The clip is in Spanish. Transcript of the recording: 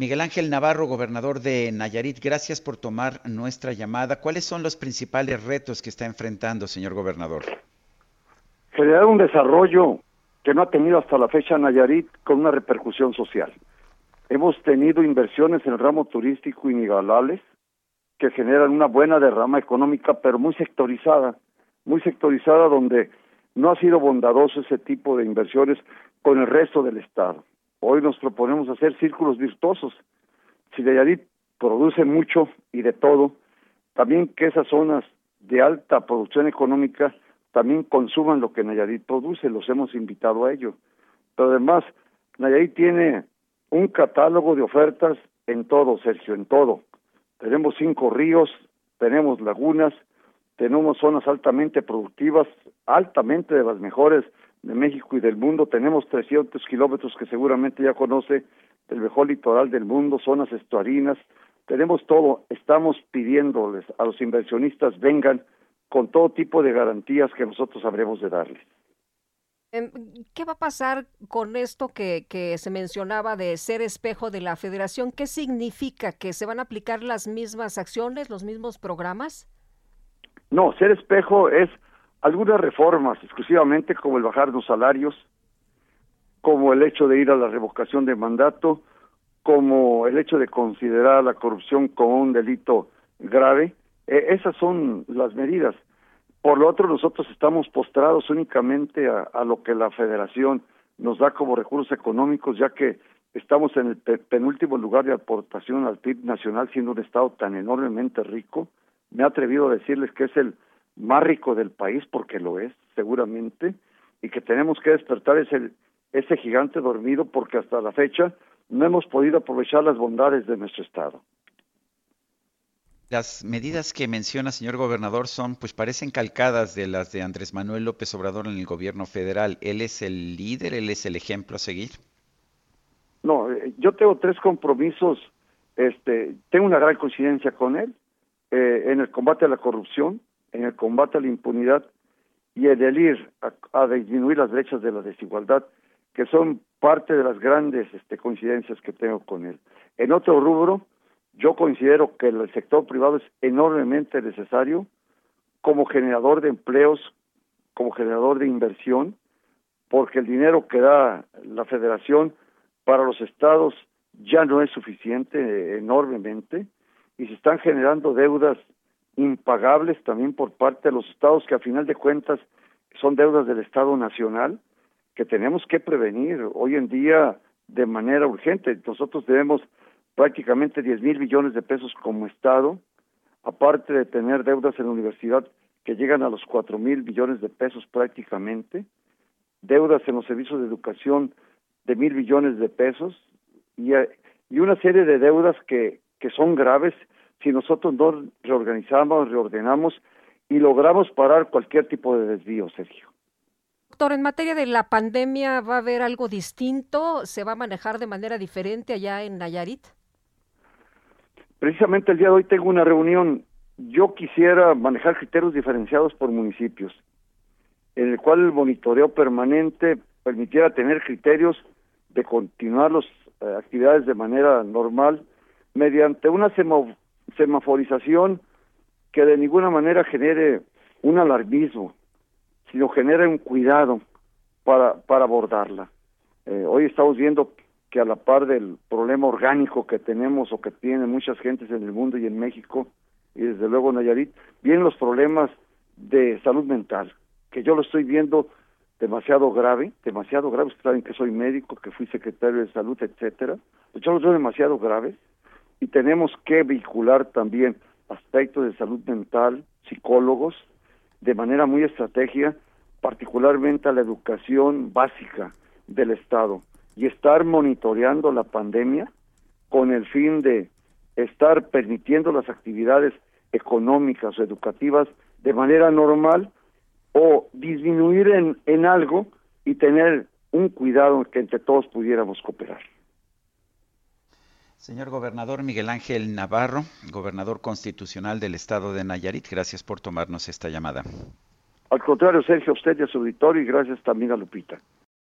Miguel Ángel Navarro, gobernador de Nayarit, gracias por tomar nuestra llamada. ¿Cuáles son los principales retos que está enfrentando, señor gobernador? Generar un desarrollo que no ha tenido hasta la fecha Nayarit con una repercusión social. Hemos tenido inversiones en el ramo turístico inigualables que generan una buena derrama económica, pero muy sectorizada, muy sectorizada donde no ha sido bondadoso ese tipo de inversiones con el resto del Estado. Hoy nos proponemos hacer círculos virtuosos. Si Nayarit produce mucho y de todo, también que esas zonas de alta producción económica también consuman lo que Nayarit produce, los hemos invitado a ello. Pero además, Nayarit tiene un catálogo de ofertas en todo, Sergio, en todo. Tenemos cinco ríos, tenemos lagunas, tenemos zonas altamente productivas, altamente de las mejores de México y del mundo. Tenemos 300 kilómetros que seguramente ya conoce del mejor litoral del mundo, zonas estuarinas. Tenemos todo. Estamos pidiéndoles a los inversionistas vengan con todo tipo de garantías que nosotros habremos de darles. Em, ¿Qué va a pasar con esto que, que, se mencionaba de ser espejo de la federación? ¿Qué significa? ¿Que se van a aplicar las mismas acciones, los mismos programas? No, ser espejo es algunas reformas exclusivamente como el bajar los salarios, como el hecho de ir a la revocación de mandato, como el hecho de considerar la corrupción como un delito grave. E, esas son las medidas. Por lo otro, nosotros estamos postrados únicamente a, lo que la federación nos da como recursos económicos, ya que estamos en el penúltimo lugar de aportación al PIB nacional, siendo un Estado tan enormemente rico. Me he atrevido a decirles que es el más rico del país, porque lo es, seguramente, y que tenemos que despertar ese, ese gigante dormido, porque hasta la fecha no hemos podido aprovechar las bondades de nuestro Estado. Las medidas que menciona, señor gobernador, son, pues parecen calcadas de las de Andrés Manuel López Obrador en el gobierno federal. ¿Él es el líder? ¿Él es el ejemplo a seguir? No, eh, yo tengo tres compromisos. Este, tengo una gran coincidencia con él eh, en el combate a la corrupción, en el combate a la impunidad y el ir a, disminuir las brechas de la desigualdad, que son parte de las grandes este, coincidencias que tengo con él. En otro rubro, yo considero que el sector privado es enormemente necesario como generador de empleos, como generador de inversión, porque el dinero que da la federación para los estados ya no es suficiente eh, enormemente y se están generando deudas impagables también por parte de los estados que a final de cuentas son deudas del Estado Nacional que tenemos que prevenir hoy en día de manera urgente. Nosotros debemos prácticamente 10 mil billones de pesos como Estado, aparte de tener deudas en la universidad que llegan a los 4 mil billones de pesos prácticamente, deudas en los servicios de educación de mil billones de pesos y, y una serie de deudas que, que son graves si nosotros no reorganizamos, reordenamos y logramos parar cualquier tipo de desvío, Sergio. Doctor, en materia de la pandemia, ¿va a haber algo distinto? ¿Se va a manejar de manera diferente allá en Nayarit? Precisamente el día de hoy tengo una reunión. Yo quisiera manejar criterios diferenciados por municipios, en el cual el monitoreo permanente permitiera tener criterios de continuar las eh, actividades de manera normal mediante una semaforización que de ninguna manera genere un alarmismo, sino genere un cuidado para, para abordarla. Eh, hoy estamos viendo que a la par del problema orgánico que tenemos o que tienen muchas gentes en el mundo y en México, y desde luego Nayarit, vienen los problemas de salud mental, que yo lo estoy viendo demasiado grave, demasiado grave, ustedes saben que soy médico, que fui secretario de salud, etcétera, yo los veo demasiado graves, y tenemos que vincular también aspectos de salud mental, psicólogos, de manera muy estratégica, particularmente a la educación básica del Estado. y estar monitoreando la pandemia con el fin de estar permitiendo las actividades económicas o educativas de manera normal o disminuir en, en algo y tener un cuidado que entre todos pudiéramos cooperar. Señor gobernador Miguel Ángel Navarro, gobernador constitucional del estado de Nayarit, gracias por tomarnos esta llamada. Al contrario, Sergio, usted y a su auditorio y gracias también a Lupita.